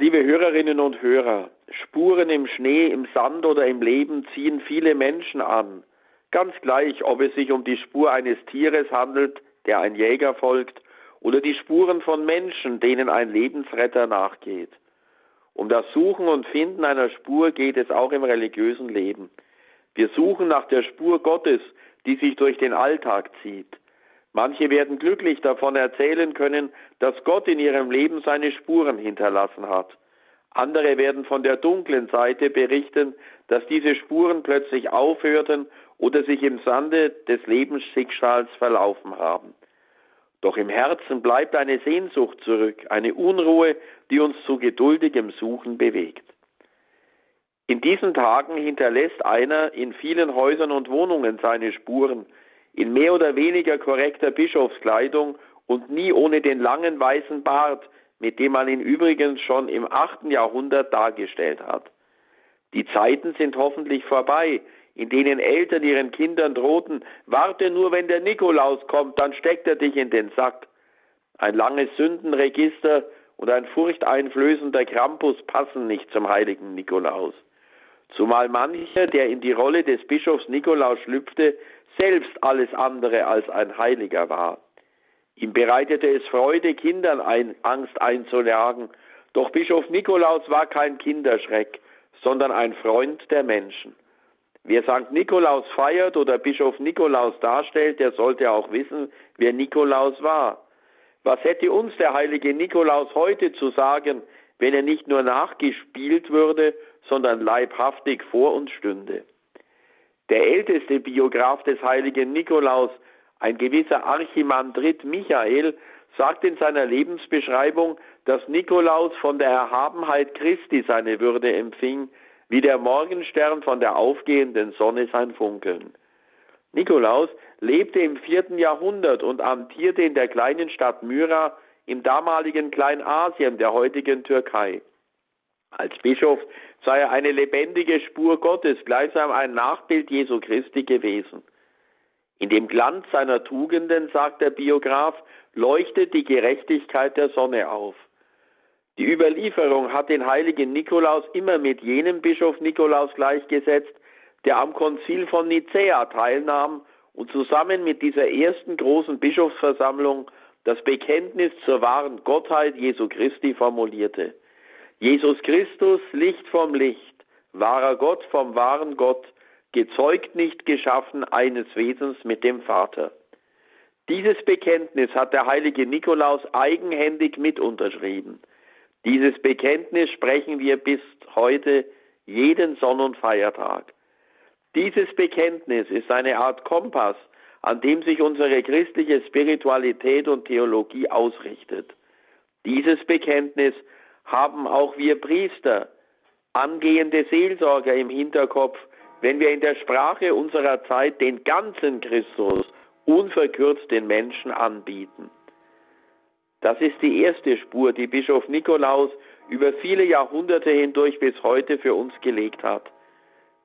Liebe Hörerinnen und Hörer, Spuren im Schnee, im Sand oder im Leben ziehen viele Menschen an. Ganz gleich, ob es sich um die Spur eines Tieres handelt, der ein Jäger folgt, oder die Spuren von Menschen, denen ein Lebensretter nachgeht. Um das Suchen und Finden einer Spur geht es auch im religiösen Leben. Wir suchen nach der Spur Gottes, die sich durch den Alltag zieht. Manche werden glücklich davon erzählen können, dass Gott in ihrem Leben seine Spuren hinterlassen hat. Andere werden von der dunklen Seite berichten, dass diese Spuren plötzlich aufhörten oder sich im Sande des Lebensschicksals verlaufen haben. Doch im Herzen bleibt eine Sehnsucht zurück, eine Unruhe, die uns zu geduldigem Suchen bewegt. In diesen Tagen hinterlässt einer in vielen Häusern und Wohnungen seine Spuren, in mehr oder weniger korrekter Bischofskleidung und nie ohne den langen weißen Bart, mit dem man ihn übrigens schon im achten Jahrhundert dargestellt hat. Die Zeiten sind hoffentlich vorbei, in denen Eltern ihren Kindern drohten, warte nur, wenn der Nikolaus kommt, dann steckt er dich in den Sack. Ein langes Sündenregister und ein furchteinflößender Krampus passen nicht zum heiligen Nikolaus. Zumal mancher, der in die Rolle des Bischofs Nikolaus schlüpfte, selbst alles andere als ein Heiliger war. Ihm bereitete es Freude, Kindern ein, Angst einzulergen, doch Bischof Nikolaus war kein Kinderschreck, sondern ein Freund der Menschen. Wer St. Nikolaus feiert oder Bischof Nikolaus darstellt, der sollte auch wissen, wer Nikolaus war. Was hätte uns der heilige Nikolaus heute zu sagen, wenn er nicht nur nachgespielt würde, sondern leibhaftig vor uns stünde? Der älteste Biograf des heiligen Nikolaus, ein gewisser Archimandrit Michael, sagt in seiner Lebensbeschreibung, dass Nikolaus von der Erhabenheit Christi seine Würde empfing, wie der Morgenstern von der aufgehenden Sonne sein Funkeln. Nikolaus lebte im vierten Jahrhundert und amtierte in der kleinen Stadt Myra im damaligen Kleinasien der heutigen Türkei. Als Bischof sei er eine lebendige Spur Gottes, gleichsam ein Nachbild Jesu Christi gewesen. In dem Glanz seiner Tugenden, sagt der Biograf, leuchtet die Gerechtigkeit der Sonne auf. Die Überlieferung hat den heiligen Nikolaus immer mit jenem Bischof Nikolaus gleichgesetzt, der am Konzil von Nicäa teilnahm und zusammen mit dieser ersten großen Bischofsversammlung das Bekenntnis zur wahren Gottheit Jesu Christi formulierte. Jesus Christus, Licht vom Licht, wahrer Gott vom wahren Gott, gezeugt nicht geschaffen eines Wesens mit dem Vater. Dieses Bekenntnis hat der heilige Nikolaus eigenhändig mit unterschrieben. Dieses Bekenntnis sprechen wir bis heute jeden Sonn- und Feiertag. Dieses Bekenntnis ist eine Art Kompass, an dem sich unsere christliche Spiritualität und Theologie ausrichtet. Dieses Bekenntnis haben auch wir Priester, angehende Seelsorger im Hinterkopf, wenn wir in der Sprache unserer Zeit den ganzen Christus unverkürzt den Menschen anbieten. Das ist die erste Spur, die Bischof Nikolaus über viele Jahrhunderte hindurch bis heute für uns gelegt hat.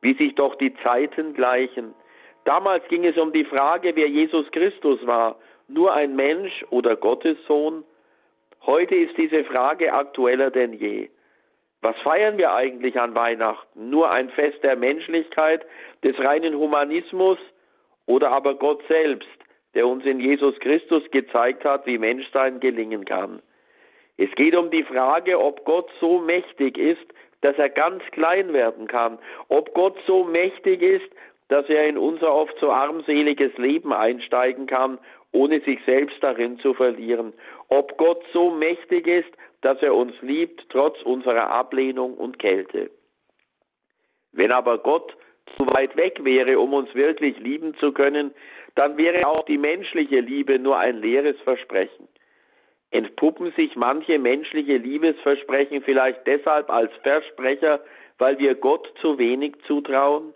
Wie sich doch die Zeiten gleichen. Damals ging es um die Frage, wer Jesus Christus war, nur ein Mensch oder Gottes Sohn. Heute ist diese Frage aktueller denn je. Was feiern wir eigentlich an Weihnachten? Nur ein Fest der Menschlichkeit, des reinen Humanismus oder aber Gott selbst, der uns in Jesus Christus gezeigt hat, wie Menschsein gelingen kann? Es geht um die Frage, ob Gott so mächtig ist, dass er ganz klein werden kann, ob Gott so mächtig ist, dass er in unser oft so armseliges Leben einsteigen kann ohne sich selbst darin zu verlieren. Ob Gott so mächtig ist, dass er uns liebt, trotz unserer Ablehnung und Kälte. Wenn aber Gott zu weit weg wäre, um uns wirklich lieben zu können, dann wäre auch die menschliche Liebe nur ein leeres Versprechen. Entpuppen sich manche menschliche Liebesversprechen vielleicht deshalb als Versprecher, weil wir Gott zu wenig zutrauen?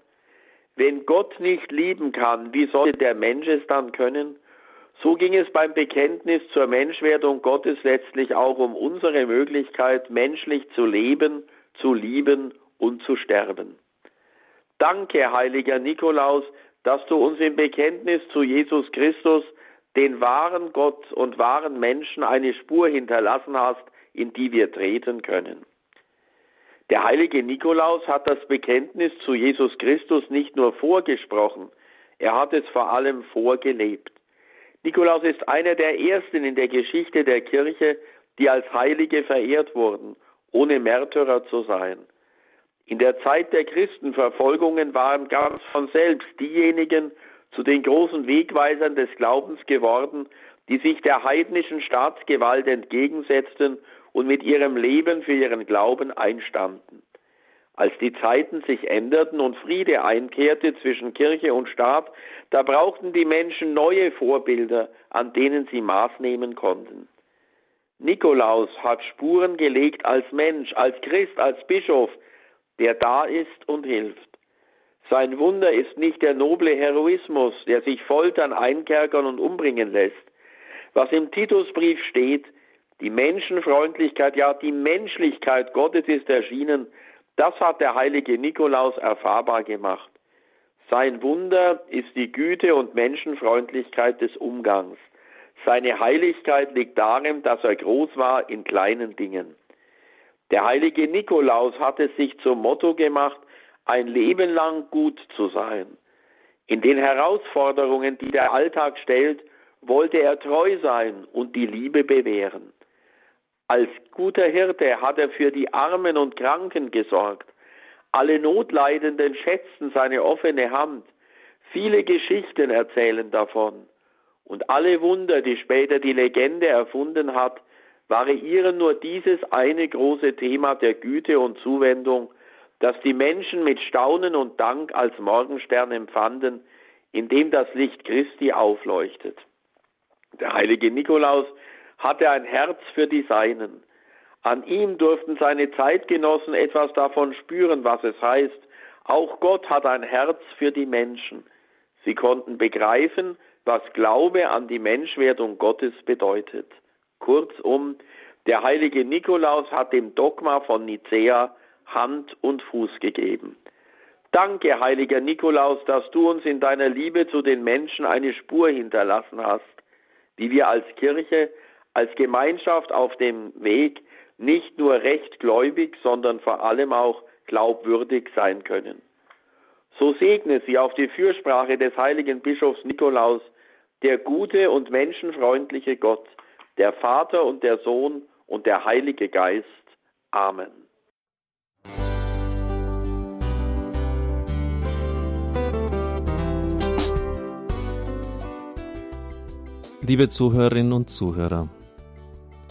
Wenn Gott nicht lieben kann, wie sollte der Mensch es dann können? So ging es beim Bekenntnis zur Menschwerdung Gottes letztlich auch um unsere Möglichkeit, menschlich zu leben, zu lieben und zu sterben. Danke, heiliger Nikolaus, dass du uns im Bekenntnis zu Jesus Christus, den wahren Gott und wahren Menschen, eine Spur hinterlassen hast, in die wir treten können. Der heilige Nikolaus hat das Bekenntnis zu Jesus Christus nicht nur vorgesprochen, er hat es vor allem vorgelebt. Nikolaus ist einer der ersten in der Geschichte der Kirche, die als Heilige verehrt wurden, ohne Märtyrer zu sein. In der Zeit der Christenverfolgungen waren ganz von selbst diejenigen zu den großen Wegweisern des Glaubens geworden, die sich der heidnischen Staatsgewalt entgegensetzten und mit ihrem Leben für ihren Glauben einstanden. Als die Zeiten sich änderten und Friede einkehrte zwischen Kirche und Staat, da brauchten die Menschen neue Vorbilder, an denen sie Maß nehmen konnten. Nikolaus hat Spuren gelegt als Mensch, als Christ, als Bischof, der da ist und hilft. Sein Wunder ist nicht der noble Heroismus, der sich foltern, einkerkern und umbringen lässt. Was im Titusbrief steht, die Menschenfreundlichkeit, ja die Menschlichkeit Gottes ist erschienen, das hat der heilige Nikolaus erfahrbar gemacht. Sein Wunder ist die Güte und Menschenfreundlichkeit des Umgangs. Seine Heiligkeit liegt darin, dass er groß war in kleinen Dingen. Der heilige Nikolaus hat es sich zum Motto gemacht, ein Leben lang gut zu sein. In den Herausforderungen, die der Alltag stellt, wollte er treu sein und die Liebe bewähren. Als guter Hirte hat er für die Armen und Kranken gesorgt. Alle Notleidenden schätzten seine offene Hand. Viele Geschichten erzählen davon. Und alle Wunder, die später die Legende erfunden hat, variieren nur dieses eine große Thema der Güte und Zuwendung, das die Menschen mit Staunen und Dank als Morgenstern empfanden, in dem das Licht Christi aufleuchtet. Der heilige Nikolaus hatte ein Herz für die Seinen. An ihm durften seine Zeitgenossen etwas davon spüren, was es heißt, auch Gott hat ein Herz für die Menschen. Sie konnten begreifen, was Glaube an die Menschwerdung Gottes bedeutet. Kurzum, der heilige Nikolaus hat dem Dogma von Nicäa Hand und Fuß gegeben. Danke, heiliger Nikolaus, dass du uns in deiner Liebe zu den Menschen eine Spur hinterlassen hast, wie wir als Kirche als Gemeinschaft auf dem Weg nicht nur rechtgläubig, sondern vor allem auch glaubwürdig sein können. So segne sie auf die Fürsprache des heiligen Bischofs Nikolaus, der gute und menschenfreundliche Gott, der Vater und der Sohn und der Heilige Geist. Amen. Liebe Zuhörerinnen und Zuhörer,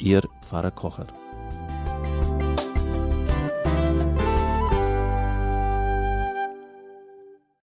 Ihr Pfarrer Kocher.